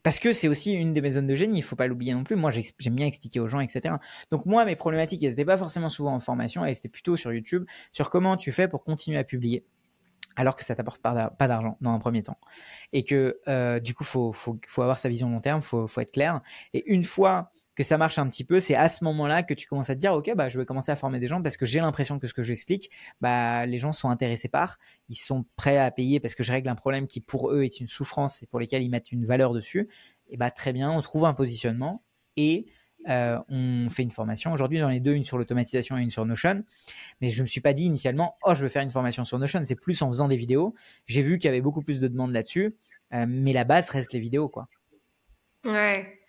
parce que c'est aussi une des mes zones de génie, il faut pas l'oublier non plus. Moi, j'aime bien expliquer aux gens, etc. Donc moi, mes problématiques, elles n'étaient pas forcément souvent en formation, elles étaient plutôt sur YouTube, sur comment tu fais pour continuer à publier alors que ça t'apporte pas d'argent dans un premier temps. Et que euh, du coup, faut, faut, faut avoir sa vision long terme, faut, faut être clair. Et une fois que ça marche un petit peu, c'est à ce moment-là que tu commences à te dire, ok, bah je vais commencer à former des gens parce que j'ai l'impression que ce que j'explique, bah les gens sont intéressés par, ils sont prêts à payer parce que je règle un problème qui pour eux est une souffrance et pour lesquels ils mettent une valeur dessus. Et bah très bien, on trouve un positionnement et euh, on fait une formation. Aujourd'hui, dans les deux, une sur l'automatisation et une sur Notion. Mais je ne me suis pas dit initialement, oh, je veux faire une formation sur Notion. C'est plus en faisant des vidéos. J'ai vu qu'il y avait beaucoup plus de demandes là-dessus. Euh, mais la base reste les vidéos, quoi. Ouais.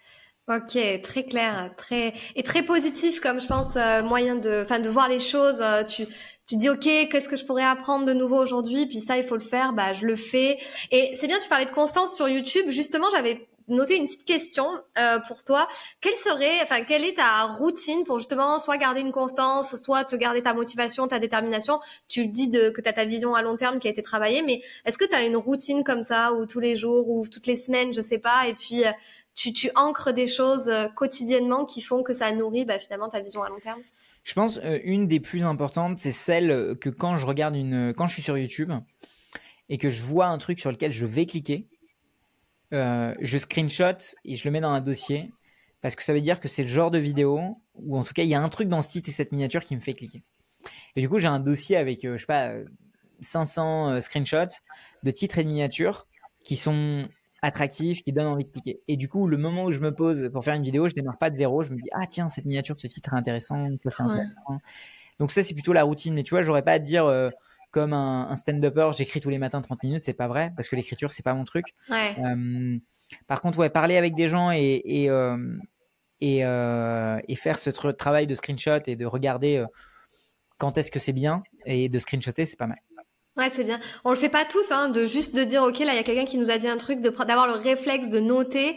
Ok, très clair, très et très positif comme je pense euh, moyen de, enfin de voir les choses. tu tu dis ok, qu'est-ce que je pourrais apprendre de nouveau aujourd'hui? Puis ça, il faut le faire. Bah, je le fais. Et c'est bien. Tu parlais de constance sur YouTube. Justement, j'avais noter une petite question euh, pour toi. Quelle serait, enfin, quelle est ta routine pour justement soit garder une constance, soit te garder ta motivation, ta détermination? Tu dis de, que tu as ta vision à long terme qui a été travaillée, mais est-ce que tu as une routine comme ça, ou tous les jours, ou toutes les semaines, je sais pas, et puis euh, tu, tu ancres des choses euh, quotidiennement qui font que ça nourrit bah, finalement ta vision à long terme? Je pense une des plus importantes, c'est celle que quand je regarde une, quand je suis sur YouTube et que je vois un truc sur lequel je vais cliquer, euh, je screenshot et je le mets dans un dossier parce que ça veut dire que c'est le genre de vidéo ou en tout cas il y a un truc dans ce titre et cette miniature qui me fait cliquer. Et du coup j'ai un dossier avec euh, je sais pas 500 euh, screenshots de titres et de miniatures qui sont attractifs, qui donnent envie de cliquer. Et du coup le moment où je me pose pour faire une vidéo, je démarre pas de zéro, je me dis ah tiens cette miniature, ce titre est intéressant, ça c'est intéressant. Donc ça c'est plutôt la routine. Mais tu vois j'aurais pas à te dire comme un, stand-upper, j'écris tous les matins 30 minutes, c'est pas vrai, parce que l'écriture, c'est pas mon truc. Euh, par contre, ouais, parler avec des gens et, et, euh, euh, et, faire ce travail de screenshot et de regarder quand est-ce que c'est bien et de screenshotter, c'est pas mal. Ouais, c'est bien. On le fait pas tous, hein, de juste de dire, ok, là, il y a quelqu'un qui nous a dit un truc, d'avoir le réflexe de noter.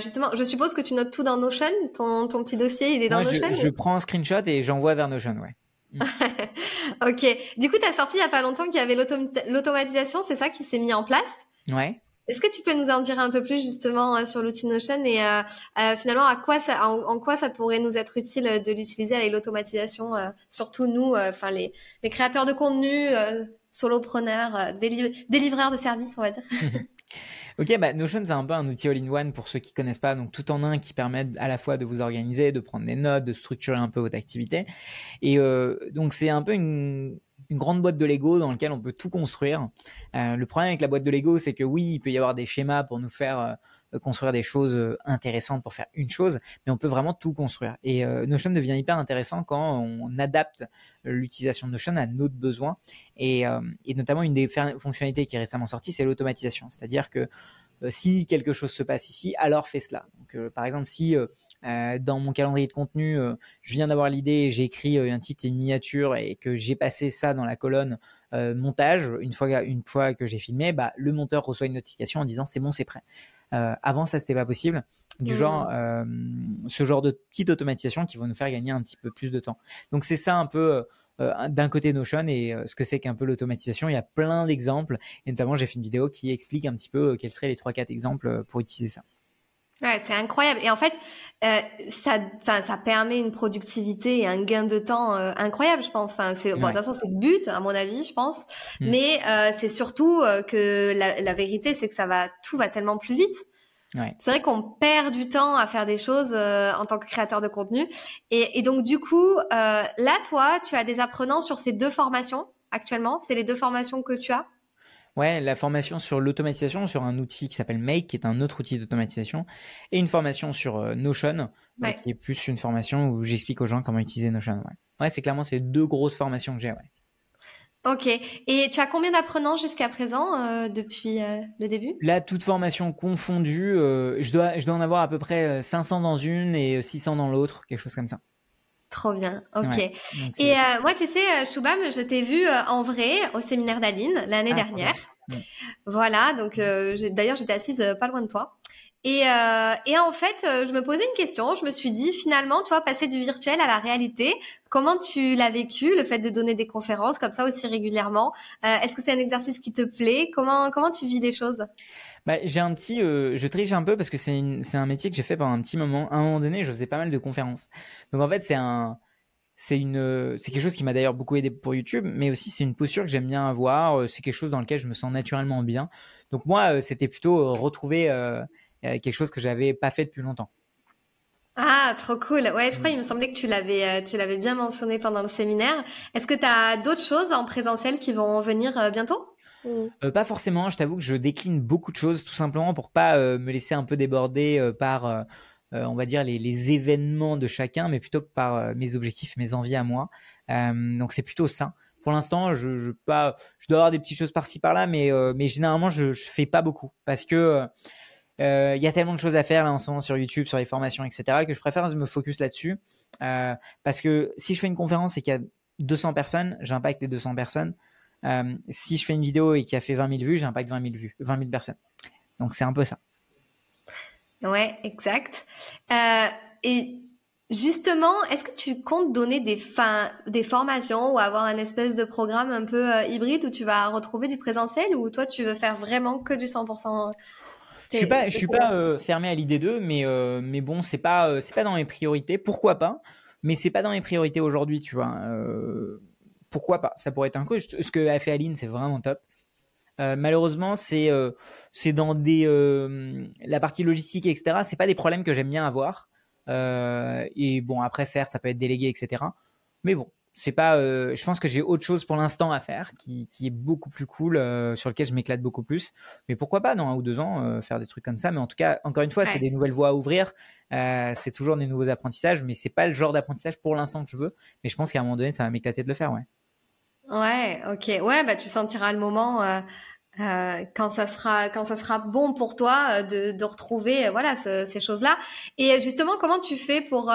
justement, je suppose que tu notes tout dans Notion? Ton, ton petit dossier, il est dans Notion. Je, je prends un screenshot et j'envoie vers Notion, ouais. Mm. ok. Du coup, tu as sorti il y a pas longtemps qu'il y avait l'automatisation, c'est ça qui s'est mis en place? Ouais. Est-ce que tu peux nous en dire un peu plus justement euh, sur l'outil Notion et euh, euh, finalement à quoi ça, en, quoi ça pourrait nous être utile de l'utiliser avec l'automatisation, surtout nous, enfin les, les, créateurs de contenu solopreneur, délivreur de services, on va dire Ok, bah Notion c'est un peu un outil all-in-one pour ceux qui connaissent pas, donc tout en un qui permet à la fois de vous organiser, de prendre des notes, de structurer un peu votre activité. Et euh, donc c'est un peu une, grande boîte de Lego dans laquelle on peut tout construire. Euh, le problème avec la boîte de Lego, c'est que oui, il peut y avoir des schémas pour nous faire euh, construire des choses euh, intéressantes pour faire une chose, mais on peut vraiment tout construire. Et euh, Notion devient hyper intéressant quand on adapte l'utilisation de Notion à notre besoin. Et, euh, et notamment, une des fonctionnalités qui est récemment sortie, c'est l'automatisation. C'est-à-dire que si quelque chose se passe ici, alors fais cela. Donc, par exemple, si dans mon calendrier de contenu, je viens d'avoir l'idée, j'ai écrit un titre et une miniature et que j'ai passé ça dans la colonne montage, une fois, une fois que j'ai filmé, bah, le monteur reçoit une notification en disant c'est bon, c'est prêt. Euh, avant, ça, c'était pas possible. Du mmh. genre, euh, ce genre de petite automatisation qui vont nous faire gagner un petit peu plus de temps. Donc, c'est ça un peu euh, d'un côté Notion et ce que c'est qu'un peu l'automatisation. Il y a plein d'exemples. Et notamment, j'ai fait une vidéo qui explique un petit peu quels seraient les 3-4 exemples pour utiliser ça. Ouais, c'est incroyable. Et en fait, ça, ça permet une productivité et un gain de temps incroyable, je pense. Enfin, c'est, bon, de toute façon, c'est le but, à mon avis, je pense. Mmh. Mais c'est surtout que la, la vérité, c'est que ça va, tout va tellement plus vite. C'est vrai qu'on perd du temps à faire des choses euh, en tant que créateur de contenu. Et, donc du coup, euh, là, toi, tu as des apprenants sur ces deux formations actuellement. C'est les deux formations que tu as? Ouais, la formation sur l'automatisation sur un outil qui s'appelle Make, qui est un autre outil d'automatisation, et une formation sur euh, Notion, qui est plus une formation où j'explique aux gens comment utiliser Notion. Ouais, ouais c'est clairement ces deux grosses formations que j'ai. Ouais. Ok. Et tu as combien d'apprenants jusqu'à présent euh, depuis euh, le début? Là, toute formation confondue, euh, je, dois, je dois en avoir à peu près 500 dans une et 600 dans l'autre, quelque chose comme ça. Trop bien, ok. et moi, tu sais, Shubham, je t'ai vu en vrai au séminaire d'Aline l'année ah, dernière. Voilà, donc d'ailleurs, j'étais assise pas loin de toi. Et, euh, et, en fait, euh, je me posais une question. Je me suis dit, finalement, toi, passer du virtuel à la réalité, comment tu l'as vécu, le fait de donner des conférences comme ça aussi régulièrement? Euh, Est-ce que c'est un exercice qui te plaît? Comment comment tu vis les choses? Bah, j'ai un petit, euh, je triche un peu parce que c'est c'est un métier que j'ai fait pendant un petit moment. À un moment donné, je faisais pas mal de conférences. Donc en fait, c'est un, c'est une, c'est quelque chose qui m'a d'ailleurs beaucoup aidé pour YouTube, mais aussi c'est une posture que j'aime bien avoir. C'est quelque chose dans lequel je me sens naturellement bien. Donc moi, c'était plutôt retrouver euh, quelque chose que j'avais pas fait depuis longtemps. Ah, trop cool. Ouais, je crois, il me semblait que tu l'avais, euh, tu l'avais bien mentionné pendant le séminaire. Est-ce que tu as d'autres choses en présentiel qui vont venir euh, bientôt Pas forcément. Je t'avoue que je décline beaucoup de choses, tout simplement pour pas me laisser un peu déborder par, on va dire, les, événements de chacun, mais plutôt que par mes objectifs, mes envies à moi. donc c'est plutôt ça. Pour l'instant, je, pas, je dois avoir des petites choses par-ci par-là, mais, mais généralement, je, je fais pas beaucoup parce que il euh, y a tellement de choses à faire là en ce moment sur YouTube, sur les formations, etc., que je préfère me focus là-dessus. Euh, parce que si je fais une conférence et qu'il y a 200 personnes, j'impacte les 200 personnes. Euh, si je fais une vidéo et qui a fait 20 000 vues, j'impacte 20 000 vues, 20 000 personnes. Donc c'est un peu ça. Ouais, exact. et justement, est-ce que tu comptes donner des, des formations ou avoir un espèce de programme un peu hybride où tu vas retrouver du présentiel ou toi tu veux faire vraiment que du 100% je suis pas, je suis pas euh, fermé à l'idée d'eux, mais euh, mais bon, c'est pas euh, c'est pas dans mes priorités. Pourquoi pas? Mais c'est pas dans mes priorités aujourd'hui, tu vois. Pourquoi pas Ça pourrait être un coup. Ce que a fait Aline, c'est vraiment top. malheureusement, c'est c'est dans des la partie logistique, etc. C'est pas des problèmes que j'aime bien avoir. et bon, après, certes, ça peut être délégué, etc. Mais bon, c'est pas euh, je pense que j'ai autre chose pour l'instant à faire qui, qui, est beaucoup plus cool euh, sur lequel je m'éclate beaucoup plus mais pourquoi pas dans un ou deux ans euh, faire des trucs comme ça mais en tout cas encore une fois c'est des nouvelles voies à ouvrir c'est toujours des nouveaux apprentissages mais c'est pas le genre d'apprentissage pour l'instant que je veux mais je pense qu'à un moment donné ça va m'éclater de le faire ouais ouais ok ouais bah tu sentiras le moment quand ça sera quand ça sera bon pour toi de, de retrouver voilà ces choses là et justement comment tu fais pour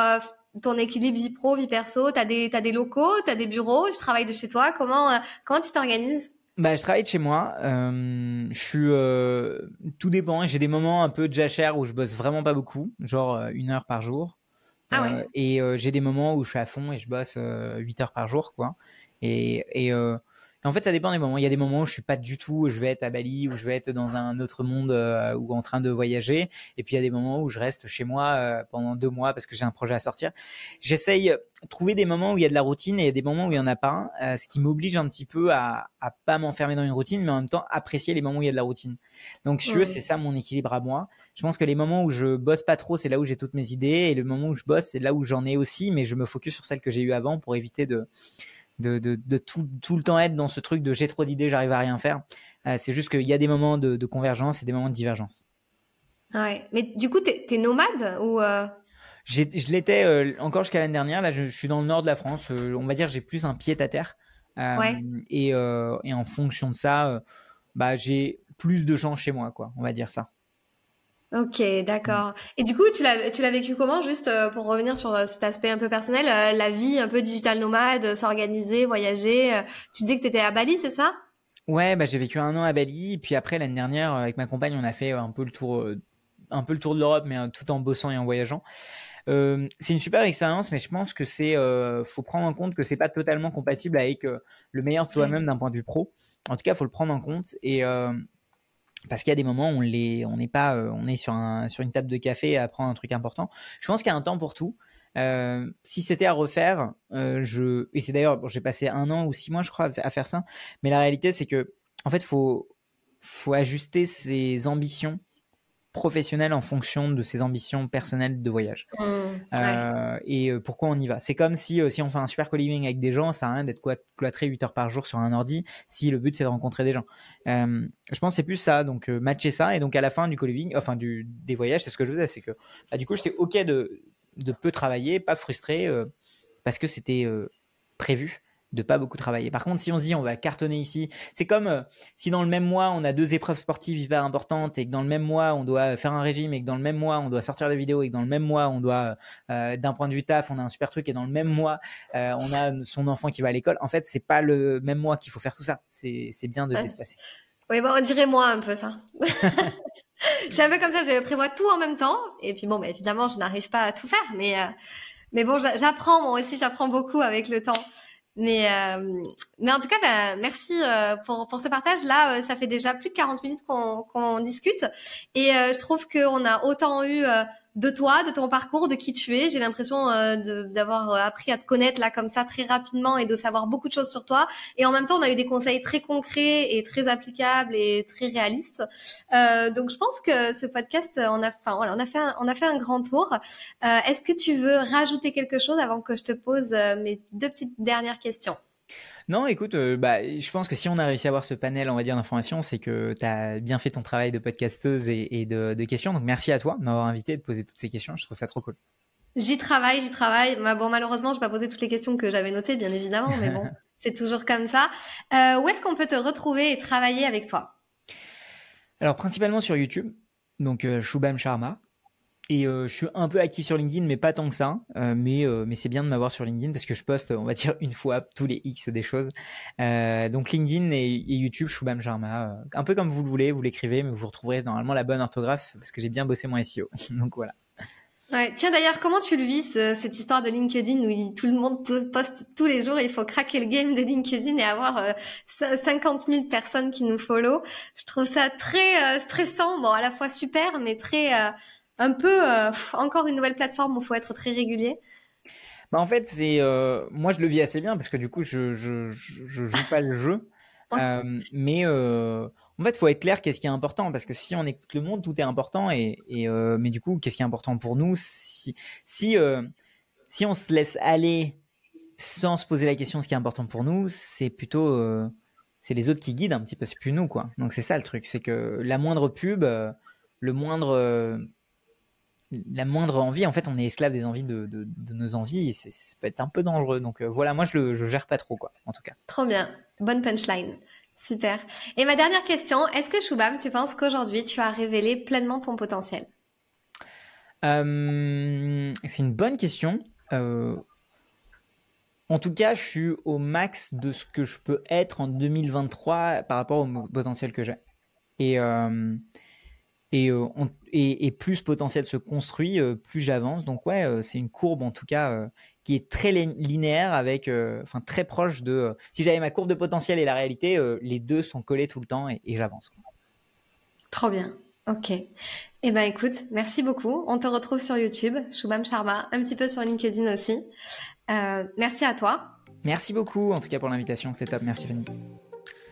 ton équilibre vie pro, vie perso? T'as des, as des locaux, t'as des bureaux, tu travailles de chez toi? Comment, euh, comment tu t'organises? Bah, je travaille de chez moi. Euh, je suis euh, tout dépend. J'ai des moments un peu jachère où je bosse vraiment pas beaucoup, genre une heure par jour. Ah ouais. Et j'ai des moments où je suis à fond et je bosse 8 heures par jour, quoi. Et, et en fait, ça dépend des moments. Il y a des moments où je suis pas du tout, où je vais être à Bali, où je vais être dans un autre monde euh, ou en train de voyager. Et puis il y a des moments où je reste chez moi euh, pendant deux mois parce que j'ai un projet à sortir. J'essaye de trouver des moments où il y a de la routine et des moments où il y en a pas, euh, ce qui m'oblige un petit peu à, à pas m'enfermer dans une routine, mais en même temps apprécier les moments où il y a de la routine. Donc, si c'est ça mon équilibre à moi. Je pense que les moments où je bosse pas trop, c'est là où j'ai toutes mes idées, et le moment où je bosse, c'est là où j'en ai aussi, mais je me focus sur celles que j'ai eues avant pour éviter de de, de, de tout, tout, le temps être dans ce truc de j'ai trop d'idées, j'arrive à rien faire. Euh, c'est juste qu'il y a des moments de, de, convergence et des moments de divergence. Ouais, mais du coup, t'es es nomade ou euh... Je l'étais euh, encore jusqu'à l'année dernière. Là, je, je, suis dans le nord de la France. On va dire j'ai plus un pied à terre. Ouais. Et, et, en fonction de ça, bah, j'ai plus de gens chez moi, quoi. On va dire ça. Ok, d'accord. Et du coup, tu l'as, tu l'as vécu comment, juste euh, pour revenir sur euh, cet aspect un peu personnel, euh, la vie un peu digital nomade, s'organiser, voyager. tu disais que tu étais à Bali, c'est ça? Ouais, bah, j'ai vécu un an à Bali, et puis après l'année dernière, avec ma compagne, on a fait un peu le tour, un peu le tour de l'Europe, mais tout en bossant et en voyageant. c'est une super expérience, mais je pense que c'est, faut prendre en compte que c'est pas totalement compatible avec le meilleur de toi-même d'un point de vue pro. En tout cas, faut le prendre en compte et parce qu'il y a des moments où on pas, euh, est sur un, sur une table de café à apprendre un truc important. Je pense qu'il y a un temps pour tout. Euh, si c'était à refaire, euh, je, et c'est d'ailleurs, j'ai passé un an ou six mois, je crois, à faire ça. Mais la réalité, c'est que, en fait, faut ajuster ses ambitions professionnel en fonction de ses ambitions personnelles de voyage. Mmh, euh, et euh, pourquoi on y va? C'est comme si, euh, si on fait un super co-living avec des gens, ça n'a rien d'être cloîtré 8 heures par jour sur un ordi si le but c'est de rencontrer des gens. je pense c'est plus ça, donc matcher ça. Et donc à la fin du co-living, enfin du, des voyages, c'est ce que je faisais, c'est que bah, du coup j'étais OK de, de peu travailler, pas frustré, parce que c'était prévu de pas beaucoup travailler. Par contre, si on se dit on va cartonner ici, c'est comme euh, si dans le même mois on a deux épreuves sportives hyper importantes et que dans le même mois on doit faire un régime et que dans le même mois on doit sortir des vidéos et que dans le même mois on doit, euh, d'un point de vue taf, on a un super truc et dans le même mois euh, on a son enfant qui va à l'école. En fait, c'est pas le même mois qu'il faut faire tout ça. C'est bien de l'espacer. Oui, bon, on dirait moi un peu ça. J'ai un peu comme ça, je prévois tout en même temps et puis bon, bah, évidemment, je n'arrive pas à tout faire, mais mais bon, j'apprends moi aussi, j'apprends beaucoup avec le temps. Mais, euh, mais en tout cas, bah, merci euh, pour, pour ce partage. Là, euh, ça fait déjà plus de 40 minutes qu'on discute. Et je trouve qu'on a autant eu de toi, de ton parcours, de qui tu es. J'ai l'impression euh, d'avoir euh, appris à te connaître là comme ça très rapidement et de savoir beaucoup de choses sur toi. Et en même temps, on a eu des conseils très concrets et très applicables et très réalistes. Euh, donc, je pense que ce podcast, on a, enfin voilà, on a fait, un, on a fait un grand tour. Euh, Est-ce que tu veux rajouter quelque chose avant que je te pose euh, mes deux petites dernières questions? Non, écoute, euh, bah, je pense que si on a réussi à avoir ce panel, on va dire, d'informations, c'est que tu as bien fait ton travail de podcasteuse et, de, questions. Donc, merci à toi de m'avoir invité et de poser toutes ces questions. Je trouve ça trop cool. J'y travaille, j'y travaille. Bah, bon, malheureusement, je vais pas poser toutes les questions que j'avais notées, bien évidemment, mais bon, c'est toujours comme ça. Euh, où est-ce qu'on peut te retrouver et travailler avec toi? Alors, principalement sur YouTube. Donc, euh, Shubham Sharma. Et euh, je suis un peu actif sur LinkedIn, mais pas tant que ça. Euh, mais euh, mais c'est bien de m'avoir sur LinkedIn parce que je poste, on va dire, une fois tous les X des choses. donc LinkedIn et, YouTube, Shubham Sharma. un peu comme vous le voulez, vous l'écrivez, mais vous retrouverez normalement la bonne orthographe parce que j'ai bien bossé mon SEO. donc voilà. Ouais. Tiens d'ailleurs, comment tu le vis cette histoire de LinkedIn où tout le monde poste tous les jours Il faut craquer le game de LinkedIn et avoir 50 000 personnes qui nous follow. Je trouve ça très stressant, bon à la fois super, mais très un peu euh, encore une nouvelle plateforme où il faut être très régulier. Bah en fait, c'est euh, moi je le vis assez bien parce que du coup je je, je, joue pas le jeu, euh, mais en fait il faut être clair qu'est-ce qui est important parce que si on écoute le monde tout est important et, et mais du coup qu'est-ce qui est important pour nous si si si on se laisse aller sans se poser la question ce qui est important pour nous c'est plutôt c'est les autres qui guident un petit peu c'est plus nous quoi. Donc c'est ça le truc c'est que la moindre pub le moindre la moindre envie, en fait, on est esclave des envies de, nos envies et ça peut être un peu dangereux. Donc euh, voilà, moi je le je gère pas trop, quoi, en tout cas. Trop bien, bonne punchline. Super. Et ma dernière question, est-ce que Shubham, tu penses qu'aujourd'hui tu as révélé pleinement ton potentiel? Euh, C'est une bonne question. Euh, en tout cas, je suis au max de ce que je peux être en 2023 par rapport au potentiel que j'ai. Et et, et, plus ce potentiel se construit, plus j'avance. Donc ouais, c'est une courbe en tout cas qui est très linéaire avec, enfin très proche de. si j'avais ma courbe de potentiel et la réalité, les deux sont collés tout le temps et, j'avance. Trop bien. Ok. Eh ben écoute, merci beaucoup. On te retrouve sur YouTube, Shubham Sharma, un petit peu sur LinkedIn aussi. merci à toi. Merci beaucoup en tout cas pour l'invitation, c'est top. Merci Fanny.